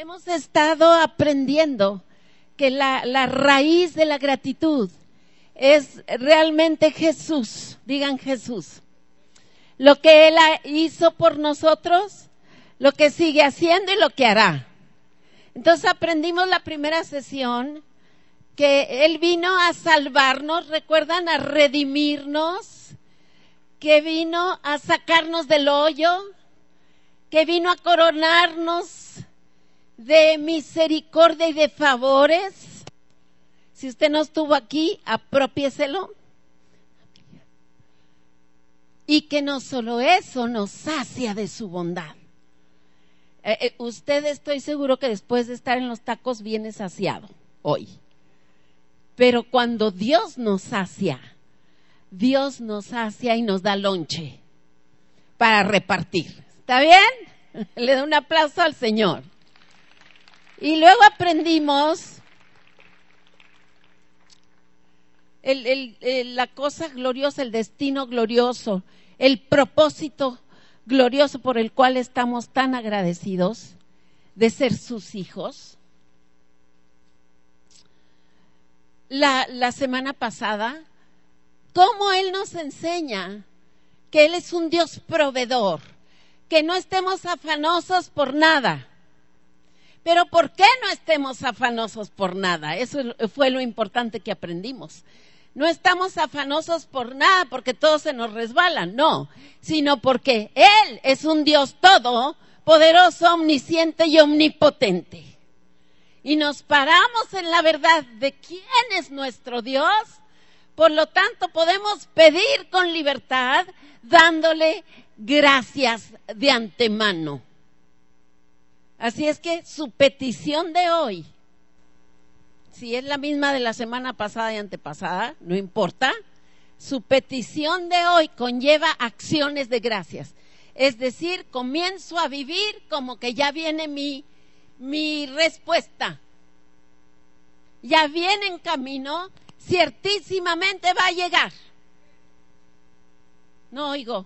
hemos estado aprendiendo que la, raíz de la gratitud es realmente Jesús. Digan Jesús. Lo que Él hizo por nosotros, lo que sigue haciendo y lo que hará. Entonces aprendimos la primera sesión que Él vino a salvarnos, recuerdan, a redimirnos, que vino a sacarnos del hoyo, que vino a coronarnos de misericordia y de favores. Si usted no estuvo aquí, apropiéselo. Y que no solo eso nos sacia de su bondad. Eh, eh, usted estoy seguro que después de estar en los tacos viene saciado hoy. Pero cuando Dios nos sacia, Dios nos sacia y nos da lonche para repartir. ¿Está bien? Le doy un aplauso al Señor. Y luego aprendimos la cosa gloriosa, el destino glorioso, el propósito glorioso por el cual estamos tan agradecidos de ser sus hijos. La, la semana pasada, cómo Él nos enseña que Él es un Dios proveedor, que no estemos afanosos por nada. Pero ¿por qué no estemos afanosos por nada? Eso fue lo importante que aprendimos. No estamos afanosos por nada porque todo se nos resbala, no, sino porque Él es un Dios todo, poderoso, omnisciente y omnipotente. Y nos paramos en la verdad de quién es nuestro Dios. Por lo tanto, podemos pedir con libertad dándole gracias de antemano. Así es que su petición de hoy si es la misma de la semana pasada y antepasada, no importa, su petición de hoy conlleva acciones de gracias. Es decir, comienzo a vivir como que ya viene mi, mi respuesta. Ya viene en camino, ciertísimamente va a llegar. No oigo.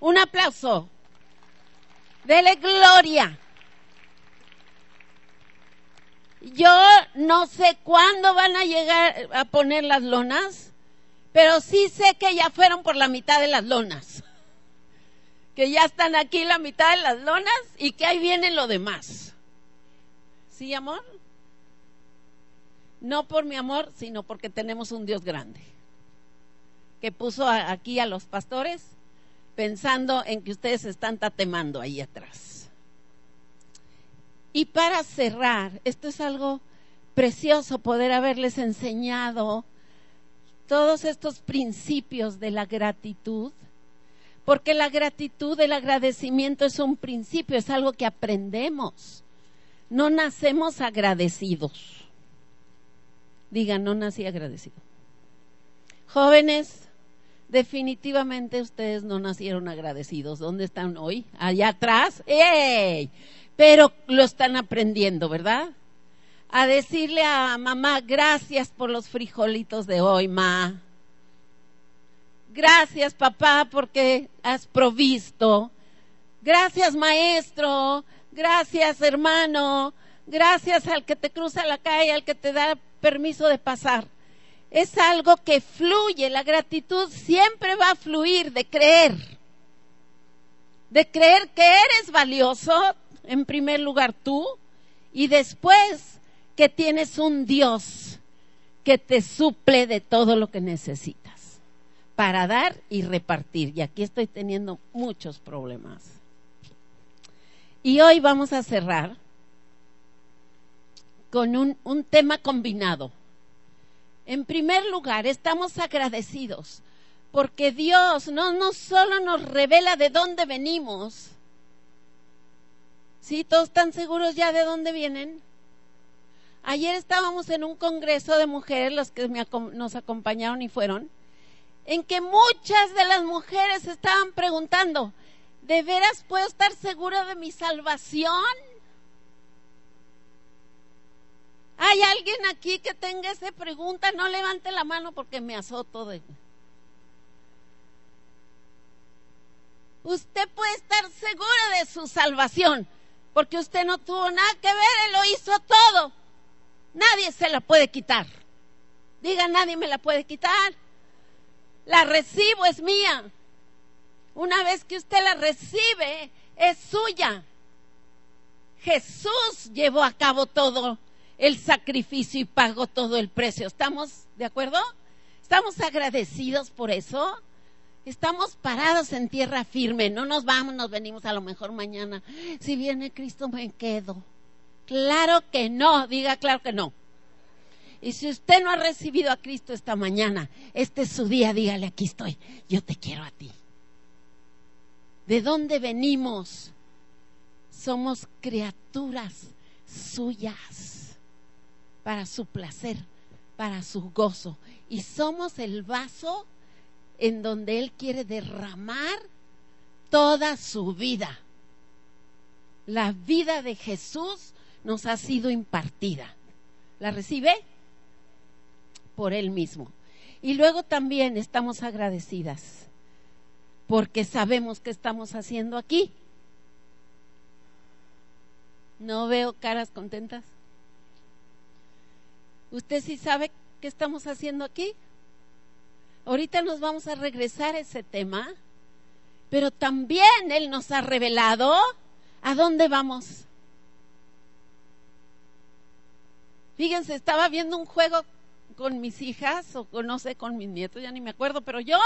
Un aplauso. Dele gloria. Yo no sé cuándo van a llegar a poner las lonas, pero sí sé que ya fueron por la mitad de las lonas. Que ya están aquí la mitad de las lonas y que ahí viene lo demás. ¿Sí, amor? No por mi amor, sino porque tenemos un Dios grande. Que puso aquí a los pastores pensando en que ustedes están tatemando ahí atrás. Y para cerrar, esto es algo precioso poder haberles enseñado todos estos principios de la gratitud, porque la gratitud, el agradecimiento es un principio, es algo que aprendemos. No nacemos agradecidos. Digan, no nací agradecido. Jóvenes, definitivamente ustedes no nacieron agradecidos. ¿Dónde están hoy? Allá atrás. ¡Ey! Pero lo están aprendiendo, ¿verdad? A decirle a mamá, gracias por los frijolitos de hoy, ma. Gracias, papá, porque has provisto. Gracias, maestro. Gracias, hermano. Gracias al que te cruza la calle, al que te da permiso de pasar. Es algo que fluye. La gratitud siempre va a fluir de creer. De creer que eres valioso, en primer lugar tú y después que tienes un Dios que te suple de todo lo que necesitas para dar y repartir. Y aquí estoy teniendo muchos problemas. Y hoy vamos a cerrar con un, un tema combinado. En primer lugar, estamos agradecidos porque Dios no, no solo nos revela de dónde venimos, ¿Sí? ¿Todos están seguros ya de dónde vienen? Ayer estábamos en un congreso de mujeres, los que nos acompañaron y fueron, en que muchas de las mujeres estaban preguntando, ¿de veras puedo estar segura de mi salvación? ¿Hay alguien aquí que tenga esa pregunta? No levante la mano porque me azoto de... Usted puede estar segura de su salvación porque usted no tuvo nada que ver, Él lo hizo todo. Nadie se la puede quitar. Diga, nadie me la puede quitar. La recibo, es mía. Una vez que usted la recibe, es suya. Jesús llevó a cabo todo el sacrificio y pagó todo el precio. ¿Estamos de acuerdo? ¿Estamos agradecidos por eso? Estamos parados en tierra firme, no nos vamos, nos venimos a lo mejor mañana. Si viene Cristo me quedo. Claro que no, diga claro que no. Y si usted no ha recibido a Cristo esta mañana, este es su día, dígale, aquí estoy, yo te quiero a ti. ¿De dónde venimos? Somos criaturas suyas para su placer, para su gozo. Y somos el vaso en donde Él quiere derramar toda su vida. La vida de Jesús nos ha sido impartida. ¿La recibe? Por Él mismo. Y luego también estamos agradecidas porque sabemos que estamos haciendo aquí. No veo caras contentas. ¿Usted sí sabe qué estamos haciendo aquí? Ahorita nos vamos a regresar a ese tema, pero también Él nos ha revelado a dónde vamos. Fíjense, estaba viendo un juego con mis hijas, o no sé, con mis nietos, ya ni me acuerdo, pero yo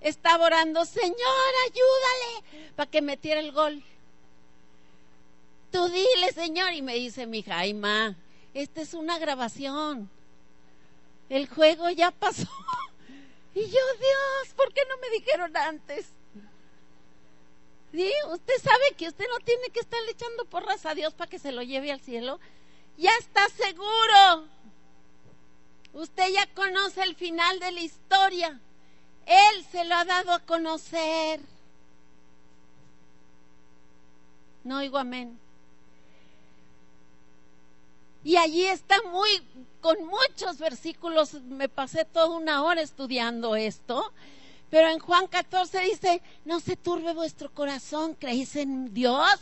estaba orando, Señor, ayúdale, para que metiera el gol. Tú dile, Señor, y me dice mi hija, ay, ma, esta es una grabación. El juego ya pasó. Y yo, Dios, ¿por qué no me dijeron antes? ¿Sí? Usted sabe que usted no tiene que estarle echando porras a Dios para que se lo lleve al cielo. Ya está seguro. Usted ya conoce el final de la historia. Él se lo ha dado a conocer. No oigo amén. Y allí está muy con muchos versículos, me pasé toda una hora estudiando esto, pero en Juan 14 dice, no se turbe vuestro corazón, creéis en Dios,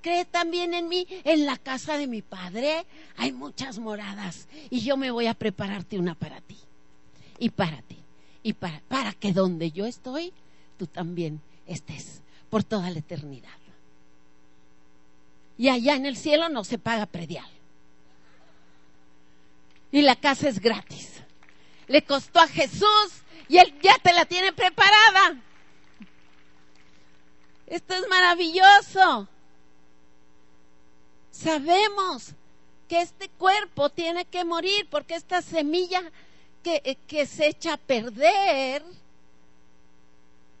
cree también en mí, en la casa de mi Padre hay muchas moradas y yo me voy a prepararte una para ti y para ti y para, para que donde yo estoy, tú también estés por toda la eternidad. Y allá en el cielo no se paga predial y la casa es gratis. Le costó a Jesús y él ya te la tiene preparada. Esto es maravilloso. Sabemos que este cuerpo tiene que morir porque esta semilla que, eh, que se echa a perder,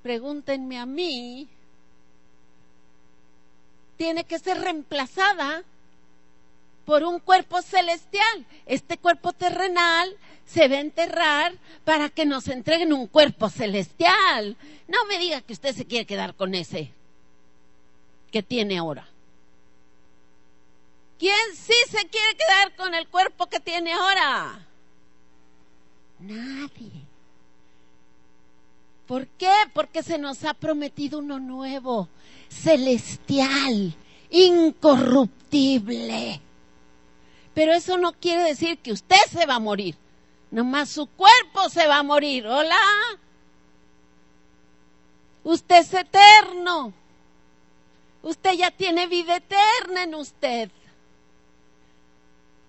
pregúntenme a mí, tiene que ser reemplazada por un cuerpo celestial. Este cuerpo terrenal se va a enterrar para que nos entreguen un cuerpo celestial. No me diga que usted se quiere quedar con ese que tiene ahora. ¿Quién sí se quiere quedar con el cuerpo que tiene ahora? Nadie. ¿Por qué? Porque se nos ha prometido uno nuevo, celestial, incorruptible. Pero eso no quiere decir que usted se va a morir. Nomás su cuerpo se va a morir. Hola. Usted es eterno. Usted ya tiene vida eterna en usted.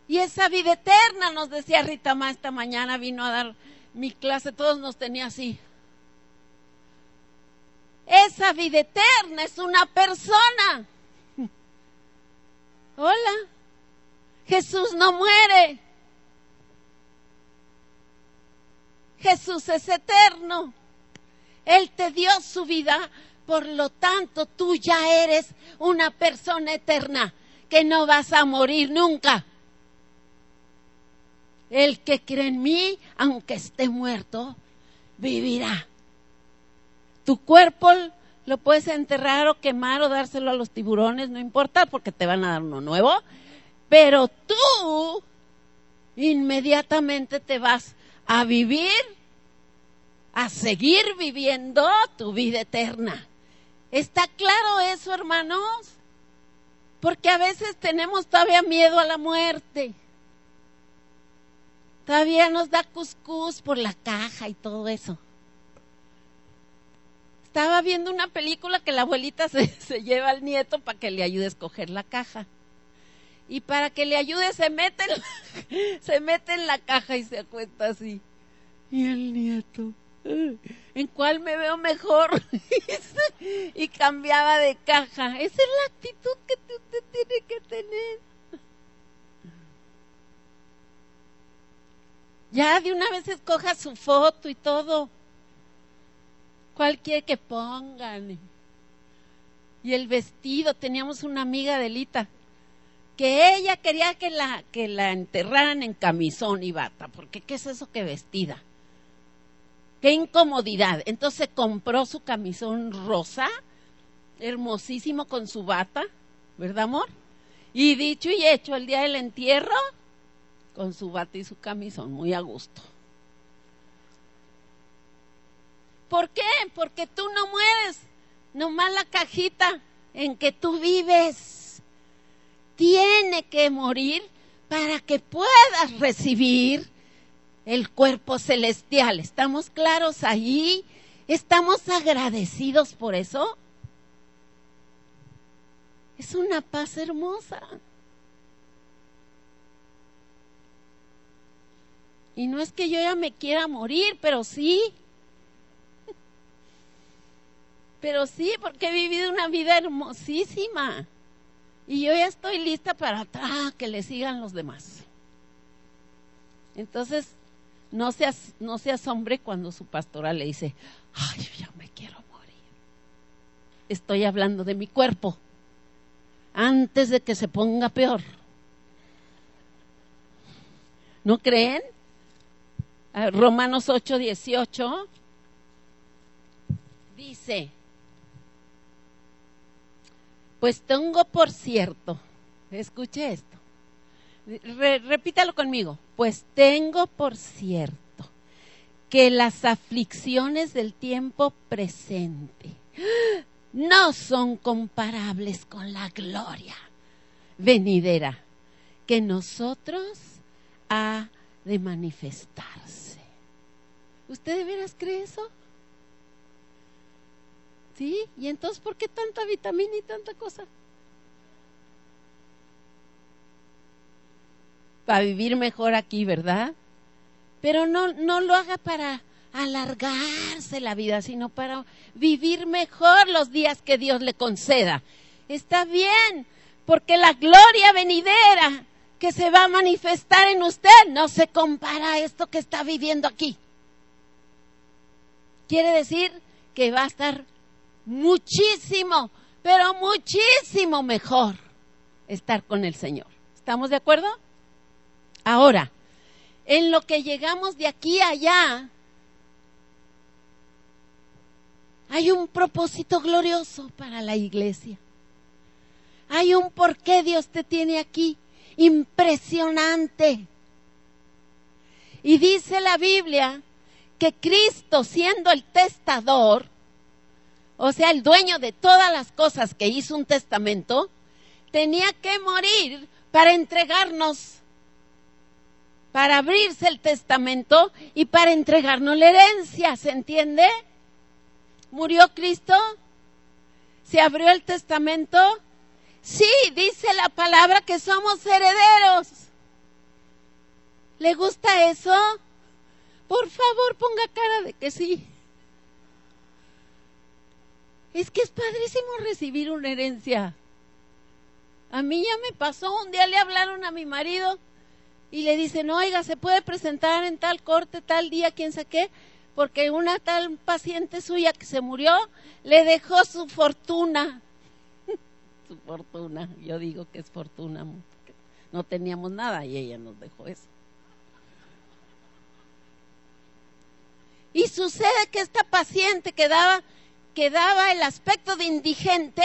Y esa vida eterna, nos decía Rita Ma esta mañana, vino a dar mi clase, todos nos tenía así. Esa vida eterna es una persona. Hola. Jesús no muere. Jesús es eterno. Él te dio su vida, por lo tanto tú ya eres una persona eterna, que no vas a morir nunca. El que cree en mí, aunque esté muerto, vivirá. Tu cuerpo lo puedes enterrar o quemar o dárselo a los tiburones, no importa, porque te van a dar uno nuevo. Pero tú inmediatamente te vas a vivir, a seguir viviendo tu vida eterna. ¿Está claro eso, hermanos? Porque a veces tenemos todavía miedo a la muerte. Todavía nos da cuscús por la caja y todo eso. Estaba viendo una película que la abuelita se, se lleva al nieto para que le ayude a escoger la caja. Y para que le ayude se mete, en, se mete en la caja y se acuesta así. Y el nieto, ¿en cuál me veo mejor? y cambiaba de caja. Esa es la actitud que usted tiene que tener. Ya de una vez escoja su foto y todo. Cualquier que pongan. Y el vestido, teníamos una amiga de Lita, que ella quería que la, que la enterraran en camisón y bata, porque ¿qué es eso que vestida? Qué incomodidad. Entonces compró su camisón rosa, hermosísimo con su bata, ¿verdad, amor? Y dicho y hecho, el día del entierro, con su bata y su camisón, muy a gusto. ¿Por qué? Porque tú no mueres, nomás la cajita en que tú vives tiene que morir para que puedas recibir el cuerpo celestial. ¿Estamos claros ahí? ¿Estamos agradecidos por eso? Es una paz hermosa. Y no es que yo ya me quiera morir, pero sí. Pero sí, porque he vivido una vida hermosísima. Y yo ya estoy lista para ah, que le sigan los demás. Entonces, no se, no se asombre cuando su pastora le dice, ay, yo ya me quiero morir. Estoy hablando de mi cuerpo. Antes de que se ponga peor. ¿No creen? Romanos 8, 18 dice, pues tengo por cierto, escuche esto, repítalo conmigo, pues tengo por cierto que las aflicciones del tiempo presente no son comparables con la gloria venidera que nosotros ha de manifestarse. ¿Usted de veras cree eso? ¿Sí? ¿Y entonces por qué tanta vitamina y tanta cosa? Para vivir mejor aquí, ¿verdad? Pero no, no lo haga para alargarse la vida, sino para vivir mejor los días que Dios le conceda. Está bien, porque la gloria venidera que se va a manifestar en usted no se compara a esto que está viviendo aquí. Quiere decir que va a estar muchísimo, pero muchísimo mejor estar con el Señor. ¿Estamos de acuerdo? Ahora, en lo que llegamos de aquí a allá, hay un propósito glorioso para la iglesia. Hay un por qué Dios te tiene aquí impresionante. Y dice la Biblia que Cristo, siendo el testador, o sea, el dueño de todas las cosas que hizo un testamento, tenía que morir para entregarnos, para abrirse el testamento y para entregarnos la herencia, ¿se entiende? Murió Cristo, se abrió el testamento Sí, dice la palabra que somos herederos. ¿Le gusta eso? Por favor, ponga cara de que sí. Es que es padrísimo recibir una herencia. A mí ya me pasó, un día le hablaron a mi marido y le dicen, oiga, se puede presentar en tal corte, tal día, quién sabe qué, porque una tal paciente suya que se murió le dejó su fortuna fortuna. Yo digo que es fortuna. No teníamos nada y ella nos dejó eso. Y sucede que esta paciente que daba, que daba el aspecto de indigente,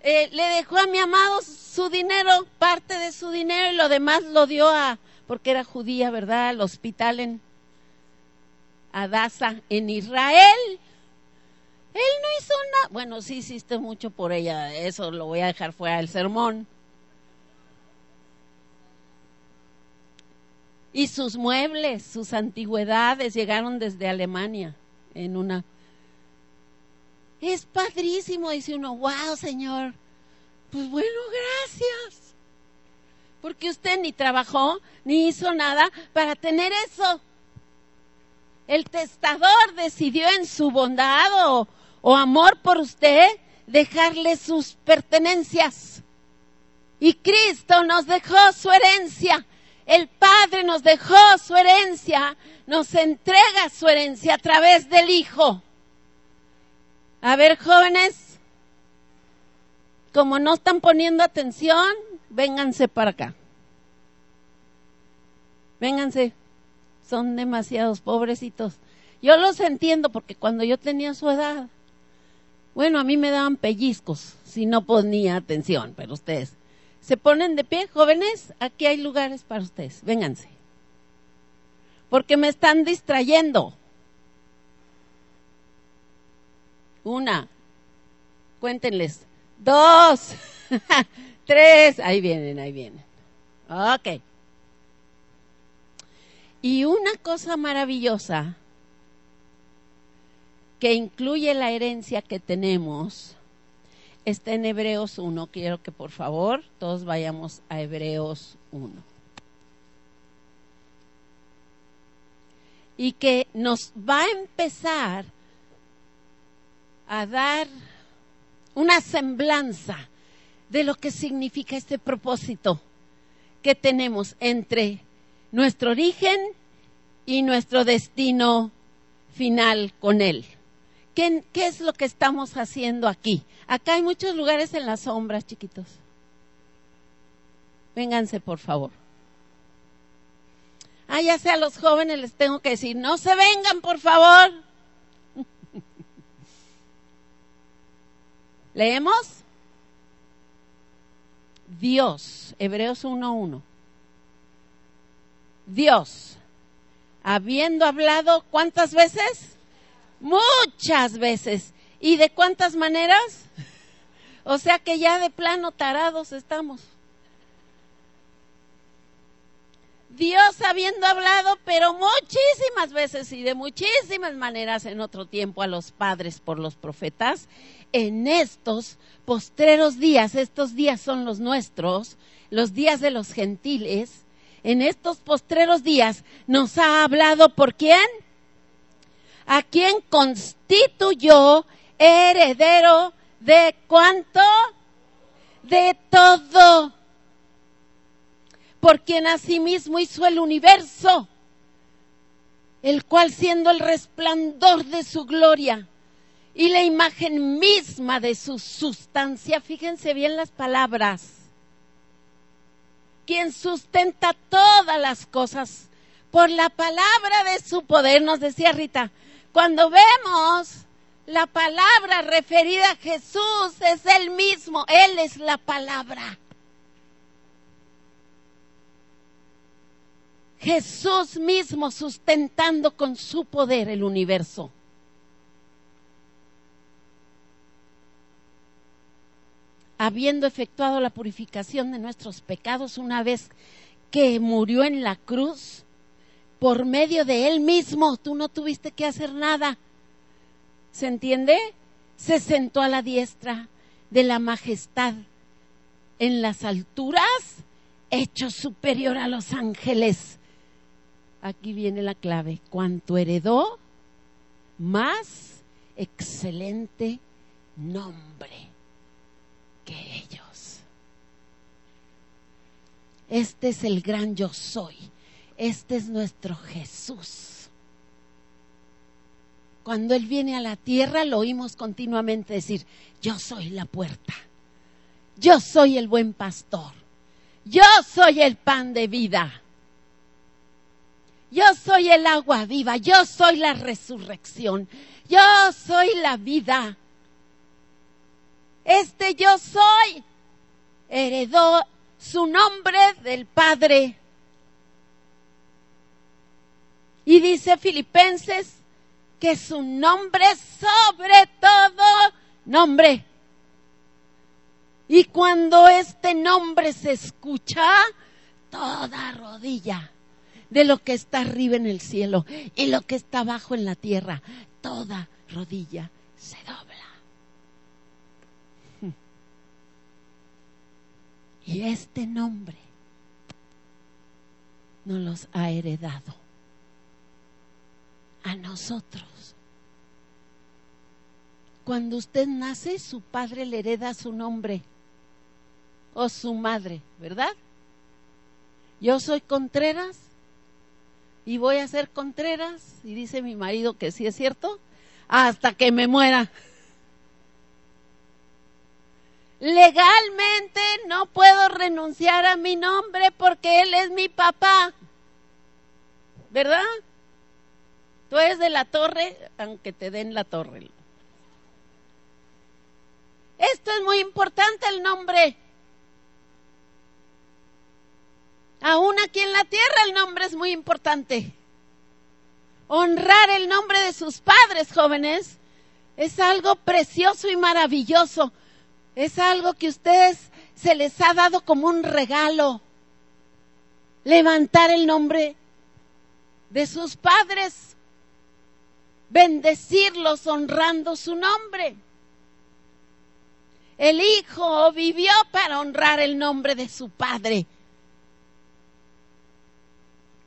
eh, le dejó a mi amado su dinero, parte de su dinero, y lo demás lo dio a, porque era judía, ¿verdad?, al hospital en Adasa, en Israel. Él no hizo nada. Bueno, sí hiciste mucho por ella. Eso lo voy a dejar fuera del sermón. Y sus muebles, sus antigüedades llegaron desde Alemania en una... Es padrísimo, dice uno, wow, Señor. Pues bueno, gracias. Porque usted ni trabajó, ni hizo nada para tener eso. El testador decidió en su bondad o, o amor por usted dejarle sus pertenencias. Y Cristo nos dejó su herencia el Padre nos dejó su herencia, nos entrega su herencia a través del Hijo. A ver, jóvenes, como no están poniendo atención, vénganse para acá. Vénganse, son demasiados pobrecitos. Yo los entiendo porque cuando yo tenía su edad, bueno, a mí me daban pellizcos si no ponía atención, pero ustedes se ponen de pie, jóvenes, aquí hay lugares para ustedes, vénganse. Porque me están distrayendo. Una, cuéntenles. Dos, tres, ahí vienen, ahí vienen. Ok. Y una cosa maravillosa que incluye la herencia que tenemos está en Hebreos 1. Quiero que por favor todos vayamos a Hebreos 1. Y que nos va a empezar a dar una semblanza de lo que significa este propósito que tenemos entre nuestro origen y nuestro destino final con Él. ¿Qué, es lo que estamos haciendo aquí? Acá hay muchos lugares en las sombras, chiquitos. Vénganse, por favor. Ah, ya sea a los jóvenes les tengo que decir, no se vengan, por favor. ¿Leemos? Dios, Hebreos 1.1. Dios, habiendo hablado, ¿cuántas veces? Muchas veces. ¿Y de cuántas maneras? O sea que ya de plano tarados estamos. Dios habiendo hablado, pero muchísimas veces y de muchísimas maneras en otro tiempo a los padres por los profetas, en estos postreros días, estos días son los nuestros, los días de los gentiles, en estos postreros días nos ha hablado por quién? A quien constituyó heredero de cuánto? De todo. Por quien asimismo hizo el universo, el cual siendo el resplandor de su gloria y la imagen misma de su sustancia, fíjense bien las palabras, quien sustenta todas las cosas por la palabra de su poder, nos decía Rita, cuando vemos la palabra referida a Jesús, es Él mismo, Él es la palabra. Jesús mismo sustentando con su poder el universo. Habiendo efectuado la purificación de nuestros pecados una vez que murió en la cruz, por medio de Él mismo. Tú no tuviste que hacer nada. ¿Se entiende? Se sentó a la diestra de la majestad en las alturas, hecho superior a los ángeles. Aquí viene la clave. Cuanto heredó, más excelente nombre que ellos. Este es el gran yo soy este es nuestro Jesús. Cuando Él viene a la tierra, lo oímos continuamente decir, yo soy la puerta, yo soy el buen pastor, yo soy el pan de vida, yo soy el agua viva, yo soy la resurrección, yo soy la vida. Este yo soy heredó su nombre del Padre y dice Filipenses que su nombre sobre todo nombre. Y cuando este nombre se escucha, toda rodilla de lo que está arriba en el cielo y lo que está abajo en la tierra, toda rodilla se dobla. Y este nombre nos los ha heredado a nosotros. Cuando usted nace, su padre le hereda su nombre o su madre, ¿verdad? Yo soy Contreras y voy a ser Contreras, y dice mi marido que sí es cierto, hasta que me muera. Legalmente no puedo renunciar a mi nombre porque él es mi papá. ¿Verdad? Tú eres de la torre, aunque te den la torre. Esto es muy importante el nombre. Aún aquí en la tierra el nombre es muy importante. Honrar el nombre de sus padres jóvenes es algo precioso y maravilloso. Es algo que a ustedes se les ha dado como un regalo. Levantar el nombre de sus padres. Bendecirlos honrando su nombre. El hijo vivió para honrar el nombre de su padre.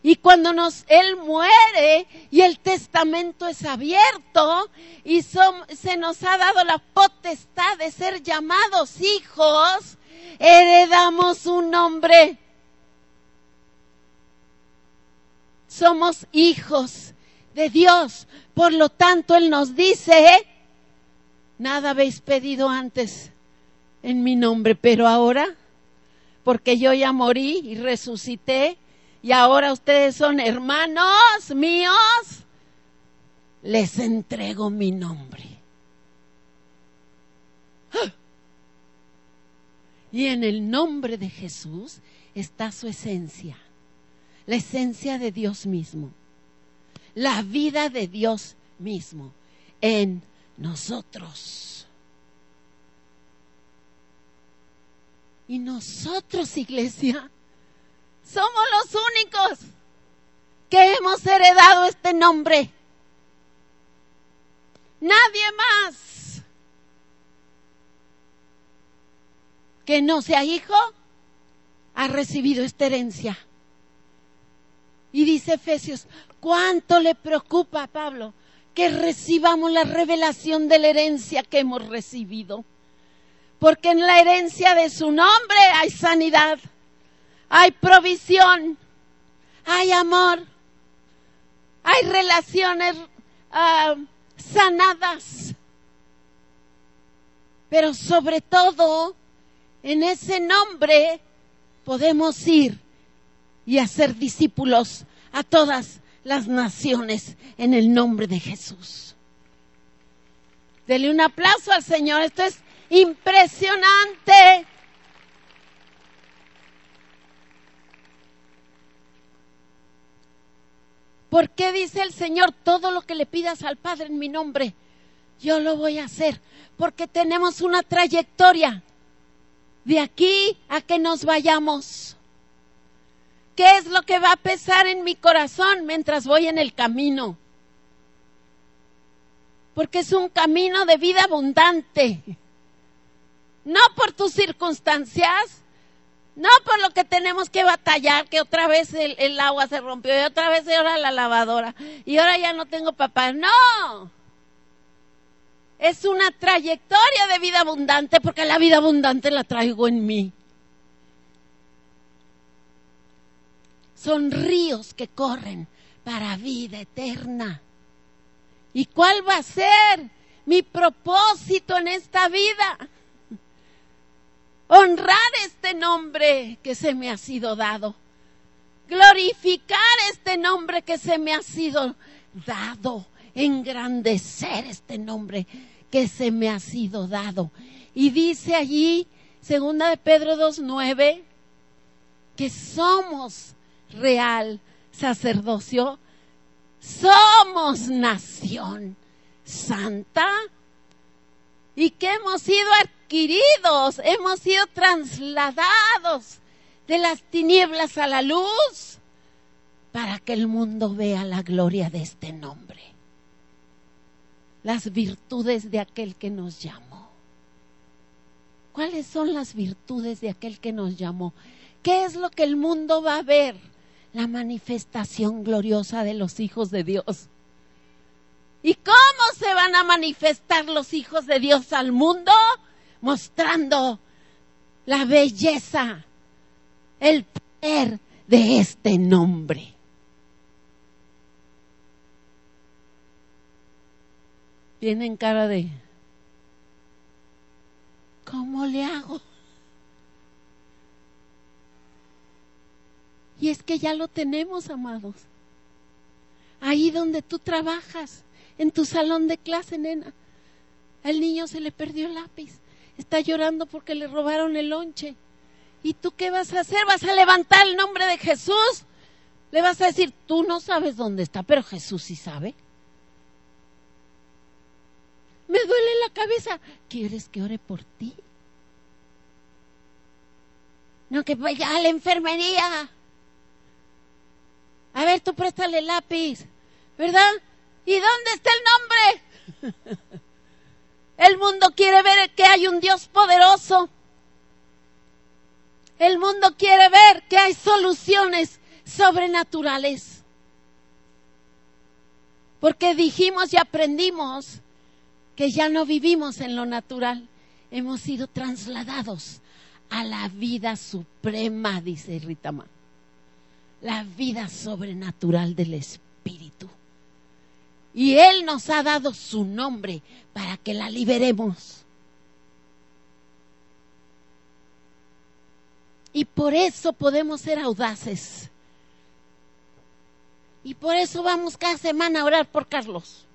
Y cuando nos, Él muere y el testamento es abierto y se nos ha dado la potestad de ser llamados hijos, heredamos un nombre. Somos hijos de Dios. Por lo tanto, Él nos dice, nada habéis pedido antes en mi nombre, pero ahora, porque yo ya morí y resucité, y ahora ustedes son hermanos míos, les entrego mi nombre. Y en el nombre de Jesús está su esencia, la esencia de Dios mismo, la vida de Dios mismo en nosotros. Y nosotros, iglesia, somos los únicos que hemos heredado este nombre. Nadie más que no sea hijo ha recibido esta herencia. Y dice Efesios, ¿cuánto le preocupa a Pablo que recibamos la revelación de la herencia que hemos recibido? Porque en la herencia de su nombre hay sanidad hay provisión, hay amor, hay relaciones ah, sanadas. Pero sobre todo, en ese nombre podemos ir y hacer discípulos a todas las naciones en el nombre de Jesús. Dele un aplauso al Señor, esto es impresionante. ¿Por qué dice el Señor todo lo que le pidas al Padre en mi nombre? Yo lo voy a hacer porque tenemos una trayectoria de aquí a que nos vayamos. ¿Qué es lo que va a pesar en mi corazón mientras voy en el camino? Porque es un camino de vida abundante. No por tus circunstancias, no por lo que tenemos que batallar, que otra vez el, agua se rompió y otra vez ahora la lavadora y ahora ya no tengo papá. No. Es una trayectoria de vida abundante porque la vida abundante la traigo en mí. Son ríos que corren para vida eterna. ¿Y cuál va a ser mi propósito en esta vida? honrar este nombre que se me ha sido dado, glorificar este nombre que se me ha sido dado, engrandecer este nombre que se me ha sido dado. Y dice allí, segunda de Pedro 2.9, que somos real sacerdocio somos nación santa y que hemos sido adquiridos, hemos sido trasladados de las tinieblas a la luz para que el mundo vea la gloria de este nombre, las virtudes de aquel que nos llamó. ¿Cuáles son las virtudes de aquel que nos llamó? ¿Qué es lo que el mundo va a ver? La manifestación gloriosa de los hijos de Dios. ¿Y cómo se van a manifestar los hijos de Dios al mundo? Mostrando la belleza, el poder de este nombre. Tienen cara de, ¿cómo le hago? Y es que ya lo tenemos, amados. Ahí donde tú trabajas, en tu salón de clase, nena. Al niño se le perdió el lápiz. Está llorando porque le robaron el lonche. ¿Y tú qué vas a hacer? ¿Vas a levantar el nombre de Jesús? Le vas a decir, tú no sabes dónde está, pero Jesús sí sabe. Me duele la cabeza. ¿Quieres que ore por ti? No, que vaya a la enfermería. A ver, tú préstale lápiz, ¿verdad? ¿Y dónde está el nombre? El mundo quiere ver que hay un Dios poderoso. El mundo quiere ver que hay soluciones sobrenaturales. Porque dijimos y aprendimos que ya no vivimos en lo natural. Hemos sido trasladados a la vida suprema, dice Ritama. La vida sobrenatural del Espíritu. Y Él nos ha dado su nombre para que la liberemos. Y por eso podemos ser audaces. Y por eso vamos cada semana a orar por Carlos.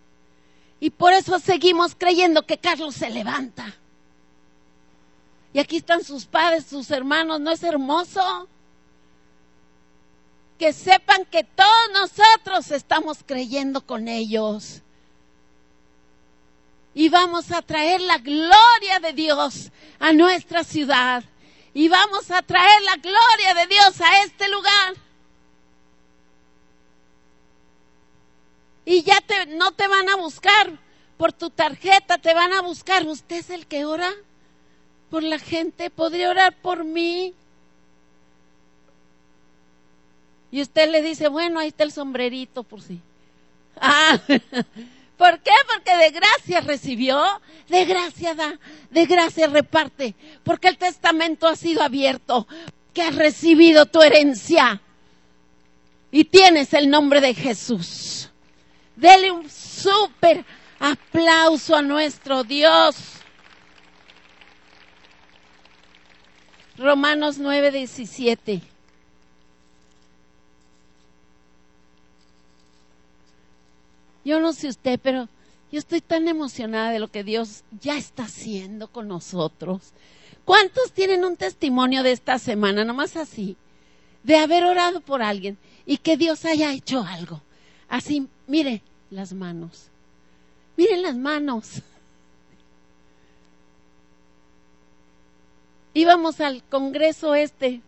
Y por eso seguimos creyendo que Carlos se levanta. Y aquí están sus padres, sus hermanos. ¿No es hermoso? Que sepan que todos nosotros estamos creyendo con ellos. Y vamos a traer la gloria de Dios a nuestra ciudad. Y vamos a traer la gloria de Dios a este lugar. Y ya te, no te van a buscar por tu tarjeta, te van a buscar. ¿Usted es el que ora por la gente? ¿Podría orar por mí? Y usted le dice, bueno, ahí está el sombrerito por si. Ah, ¿por qué? Porque de gracia recibió, de gracia da, de gracia reparte, porque el testamento ha sido abierto, que has recibido tu herencia y tienes el nombre de Jesús. Dele un súper aplauso a nuestro Dios. Romanos 9, 17. Yo no sé usted, pero yo estoy tan emocionada de lo que Dios ya está haciendo con nosotros. ¿Cuántos tienen un testimonio de esta semana, nomás así, de haber orado por alguien y que Dios haya hecho algo? Así, mire las manos. Miren las manos. Íbamos al congreso este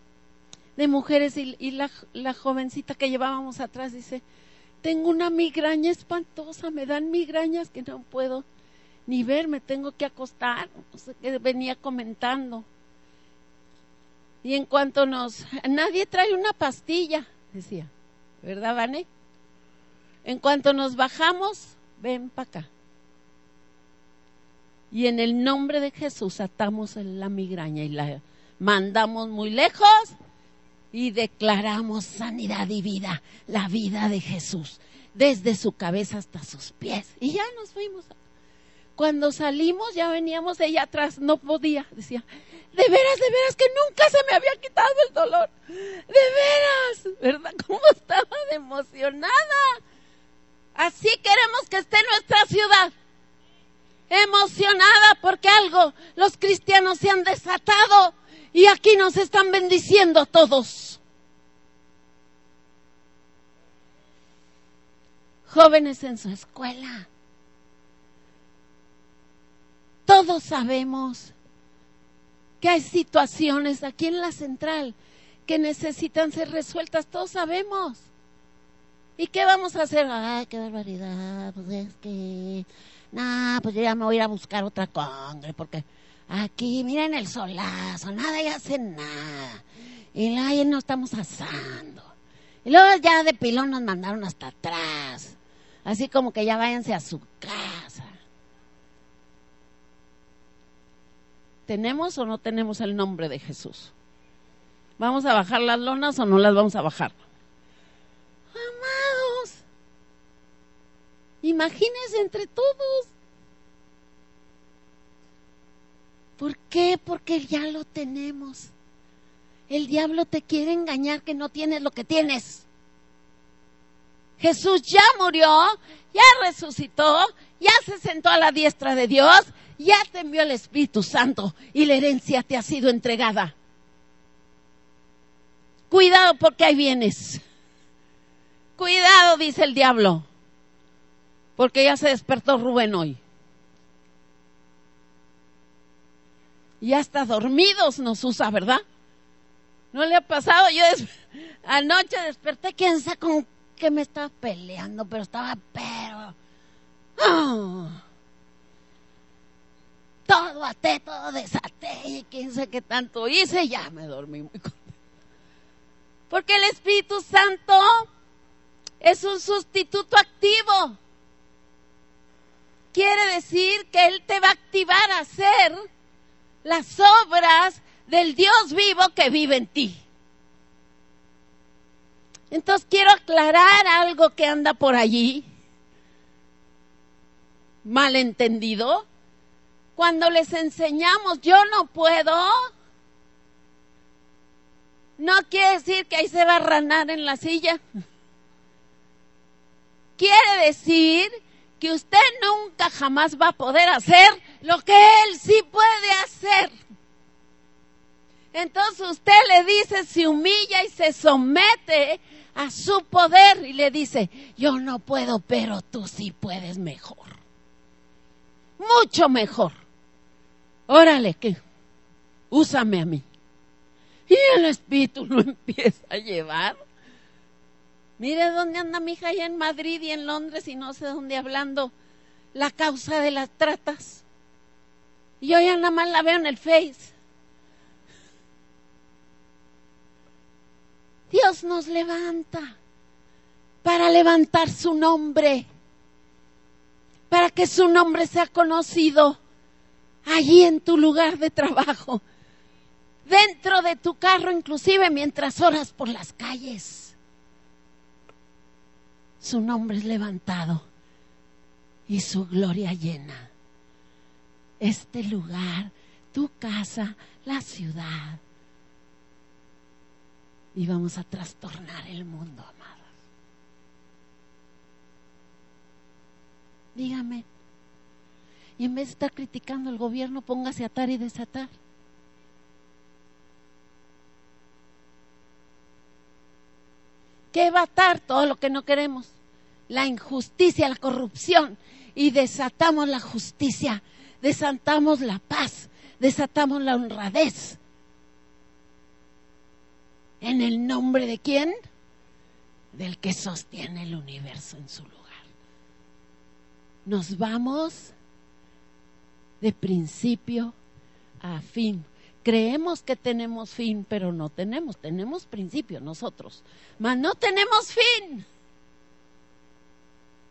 de mujeres y, la, la jovencita que llevábamos atrás dice, tengo una migraña espantosa, me dan migrañas que no puedo ni ver, me tengo que acostar, no sé qué venía comentando. Y en cuanto nos, nadie trae una pastilla, decía, ¿verdad, Vane? En cuanto nos bajamos, ven para acá. Y en el nombre de Jesús atamos la migraña y la mandamos muy lejos y declaramos sanidad y vida, la vida de Jesús, desde su cabeza hasta sus pies. Y ya nos fuimos. Cuando salimos ya veníamos ella atrás, no podía, decía, de veras, de veras que nunca se me había quitado el dolor, de veras, ¿verdad? ¿Cómo estaba de emocionada? Así queremos que esté nuestra ciudad, emocionada porque algo, los cristianos se han desatado y aquí nos están bendiciendo a todos. jóvenes en su escuela. Todos sabemos que hay situaciones aquí en la central que necesitan ser resueltas, todos sabemos. ¿Y qué vamos a hacer? Ay, qué barbaridad, pues es que, nah, pues yo ya me voy a ir a buscar otra congre, porque aquí, miren el solazo, nada y hacen nada. Y ahí no estamos asando. Y luego ya de pilón nos mandaron hasta atrás. Así como que ya váyanse a su casa. ¿Tenemos o no tenemos el nombre de Jesús? ¿Vamos a bajar las lonas o no las vamos a bajar? Amados, imagínense entre todos. ¿Por qué? Porque ya lo tenemos. El diablo te quiere engañar que no tienes lo que tienes. Jesús ya murió, ya resucitó, ya se sentó a la diestra de Dios, ya te envió el Espíritu Santo y la herencia te ha sido entregada. Cuidado porque ahí vienes. Cuidado, dice el diablo, porque ya se despertó Rubén hoy. Y hasta dormidos nos usa, ¿verdad? ¿No le ha pasado? Yo anoche desperté, quién sabe con qué me estaba peleando, pero estaba pero... ¡ah! todo até, todo desaté, y quién sabe qué tanto hice, ya me dormí muy contento. Porque el Espíritu Santo es un sustituto activo. Quiere decir que Él te va a activar a hacer las obras del Dios vivo que vive en ti. Entonces quiero aclarar algo que anda por allí, malentendido. Cuando les enseñamos yo no puedo, no quiere decir que ahí se va a ranar en la silla. Quiere decir que usted nunca jamás va a poder hacer lo que él sí puede hacer. Entonces usted le dice, se humilla y se somete a su poder y le dice, yo no puedo, pero tú sí puedes mejor. Mucho mejor. Órale, que úsame a mí. Y el espíritu lo empieza a llevar. Mire dónde anda mi hija allá en Madrid y en Londres y no sé dónde hablando la causa de las tratas. Y yo ya nada más la veo en el Face. Dios nos levanta para levantar su nombre, para que su nombre sea conocido allí en tu lugar de trabajo, dentro de tu carro, inclusive mientras oras por las calles. Su nombre es levantado y su gloria llena. Este lugar, tu casa, la ciudad, y vamos a trastornar el mundo, amados. Dígame. Y en vez de estar criticando al gobierno, póngase a atar y desatar. ¿Qué va a atar? Todo lo que no queremos. La injusticia, la corrupción. Y desatamos la justicia, desatamos la paz, desatamos la honradez, ¿En el nombre de quién? Del que sostiene el universo en su lugar. Nos vamos de principio a fin. Creemos que tenemos fin, pero no tenemos. Tenemos principio nosotros, mas no tenemos fin.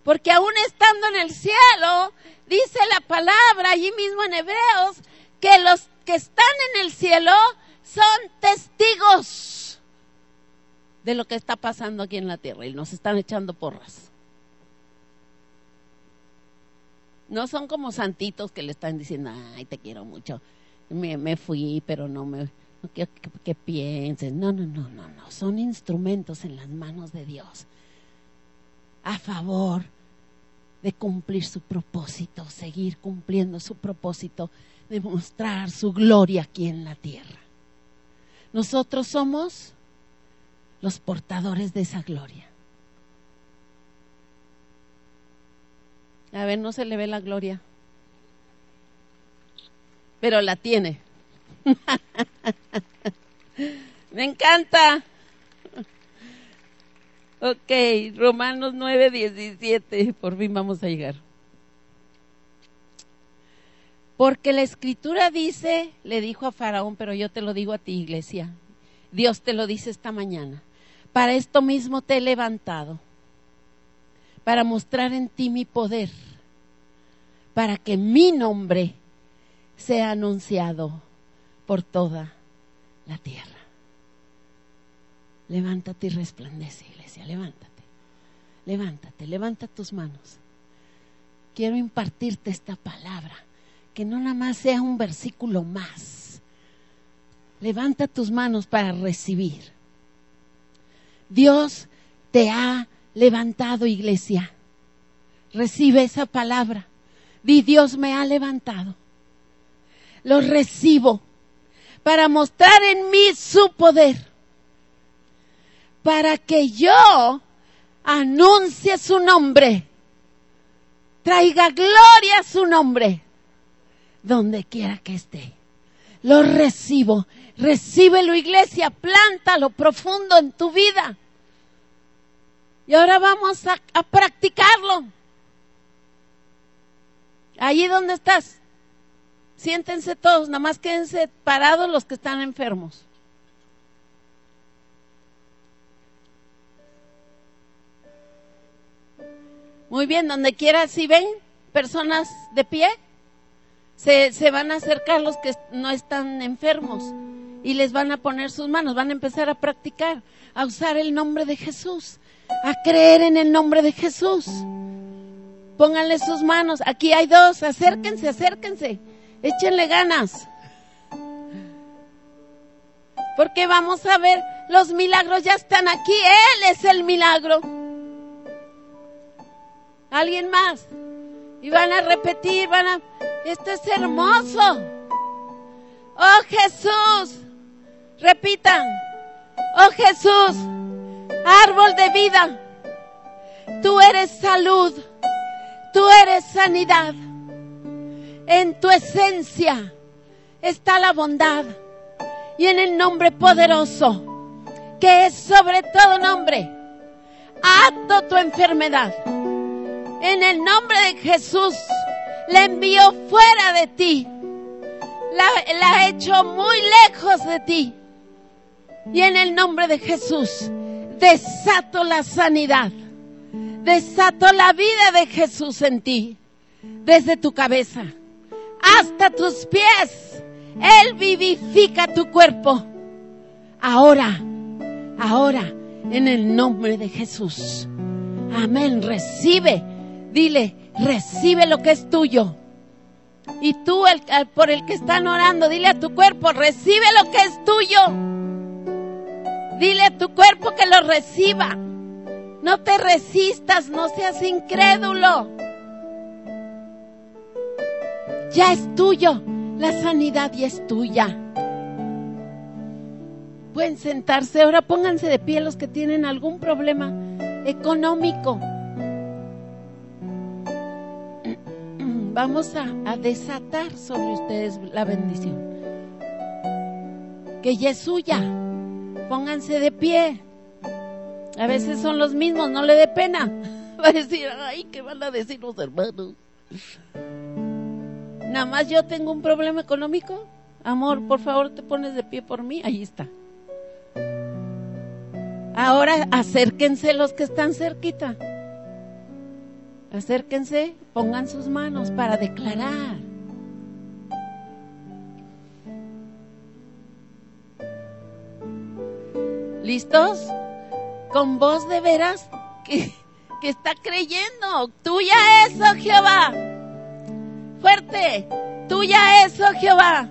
Porque aún estando en el cielo, dice la palabra allí mismo en Hebreos, que los que están en el cielo son testigos de lo que está pasando aquí en la tierra y nos están echando porras. No son como santitos que le están diciendo, ay, te quiero mucho, me, fui, pero no me, no quiero que, que piensen. No, no, no, no, no, son instrumentos en las manos de Dios a favor de cumplir su propósito, seguir cumpliendo su propósito, de mostrar su gloria aquí en la tierra. Nosotros somos los portadores de esa gloria. A ver, no se le ve la gloria. Pero la tiene. Me encanta. Ok, Romanos 9, 17. Por fin vamos a llegar. Porque la escritura dice, le dijo a Faraón, pero yo te lo digo a ti, iglesia. Dios te lo dice esta mañana. Para esto mismo te he levantado, para mostrar en ti mi poder, para que mi nombre sea anunciado por toda la tierra. Levántate y resplandece, iglesia, levántate. Levántate, levanta tus manos. Quiero impartirte esta palabra, que no nada más sea un versículo más. Levanta tus manos para recibir. Dios te ha levantado, iglesia. Recibe esa palabra. Di, Dios me ha levantado. Lo recibo para mostrar en mí su poder, para que yo anuncie su nombre, traiga gloria a su nombre, donde quiera que esté. Lo recibo, recíbelo iglesia, plántalo profundo en tu vida. Y ahora vamos a, a practicarlo. Allí donde estás. Siéntense todos, nada más quédense parados los que están enfermos. Muy bien, donde quiera, si ven personas de pie, se, se, van a acercar los que no están enfermos y les van a poner sus manos, van a empezar a practicar, a usar el nombre de Jesús, a creer en el nombre de Jesús. Pónganle sus manos, aquí hay dos, acérquense, acérquense. Échenle ganas. Porque vamos a ver, los milagros ya están aquí. Él es el milagro. ¿Alguien más? Y van a repetir, van a... Esto es hermoso. Oh Jesús. Repitan. Oh Jesús. Árbol de vida. Tú eres salud. Tú eres sanidad. En tu esencia está la bondad. Y en el nombre poderoso, que es sobre todo nombre, ato tu enfermedad. En el nombre de Jesús, la envío fuera de ti. La, la hecho muy lejos de ti. Y en el nombre de Jesús, desato la sanidad. Desato la vida de Jesús en ti. Desde tu cabeza hasta tus pies. Él vivifica tu cuerpo. Ahora, ahora, en el nombre de Jesús. Amén. Recibe. Dile, recibe lo que es tuyo. Y tú, el, por el que están orando, dile a tu cuerpo, recibe lo que es tuyo. Dile a tu cuerpo que lo reciba. No te resistas, no seas incrédulo ya es tuyo. La sanidad ya es tuya. Pueden sentarse. Ahora pónganse de pie los que tienen algún problema económico. Vamos a, desatar sobre ustedes la bendición. Que ya es suya. Pónganse de pie. A veces son los mismos, no le dé pena. Va a decir, ay, ¿qué van a decir los hermanos? Nada más yo tengo un problema económico. Amor, por favor, te pones de pie por mí. Ahí está. Ahora acérquense los que están cerquita. Acérquense, pongan sus manos para declarar. ¿Listos? Con voz de veras que, está creyendo. Tuya es, oh Jehová fuerte. Tuya es, oh Jehová,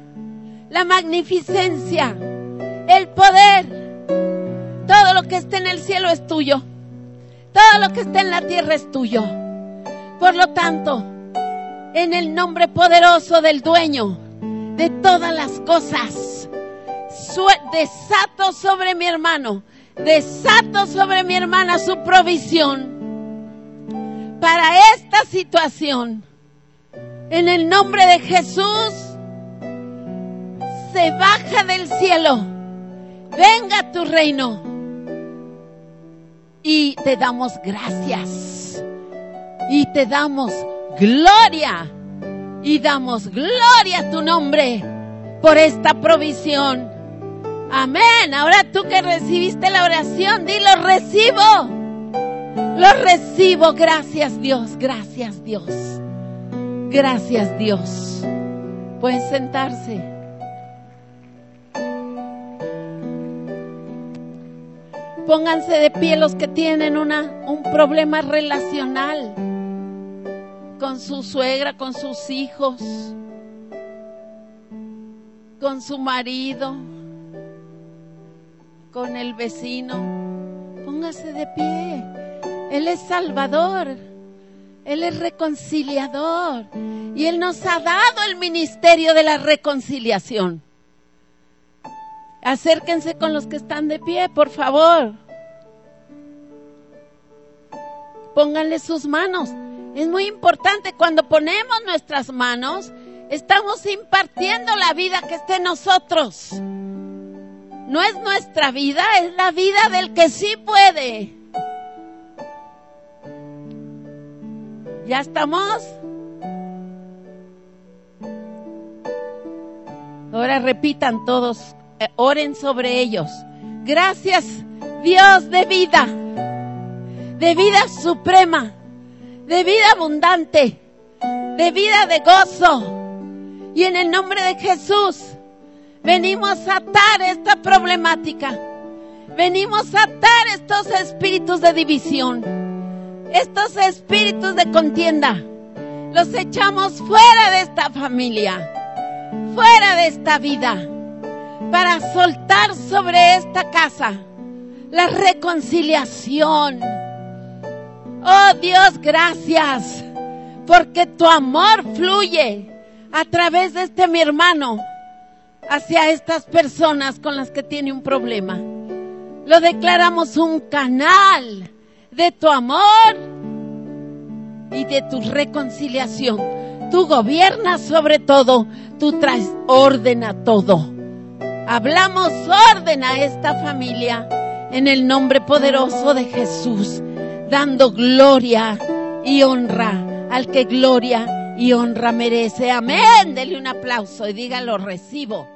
la magnificencia, el poder. Todo lo que esté en el cielo es tuyo. Todo lo que esté en la tierra es tuyo. Por lo tanto, en el nombre poderoso del dueño de todas las cosas, desato sobre mi hermano, desato sobre mi hermana su provisión para esta situación. En el nombre de Jesús, se baja del cielo. Venga tu reino. Y te damos gracias. Y te damos gloria. Y damos gloria a tu nombre por esta provisión. Amén. Ahora tú que recibiste la oración, dilo, recibo. Lo recibo. Gracias Dios. Gracias Dios. Gracias Dios. Pueden sentarse. Pónganse de pie los que tienen una, un problema relacional con su suegra, con sus hijos, con su marido, con el vecino. Póngase de pie. Él es salvador. Él es reconciliador. Y Él nos ha dado el ministerio de la reconciliación. Acérquense con los que están de pie, por favor. Pónganle sus manos. Es muy importante cuando ponemos nuestras manos, estamos impartiendo la vida que está en nosotros. No es nuestra vida, es la vida del que sí puede. ¿Ya estamos? Ahora repitan todos, eh, oren sobre ellos. Gracias Dios de vida, de vida suprema, de vida abundante, de vida de gozo. Y en el nombre de Jesús venimos a atar esta problemática. Venimos a atar estos espíritus de división estos espíritus de contienda los echamos fuera de esta familia, fuera de esta vida, para soltar sobre esta casa la reconciliación. Oh Dios, gracias, porque tu amor fluye a través de este mi hermano hacia estas personas con las que tiene un problema. Lo declaramos un canal de tu amor y de tu reconciliación. Tú gobiernas sobre todo, tú traes orden a todo. Hablamos orden a esta familia en el nombre poderoso de Jesús, dando gloria y honra al que gloria y honra merece. Amén. Dele un aplauso y dígalo, recibo.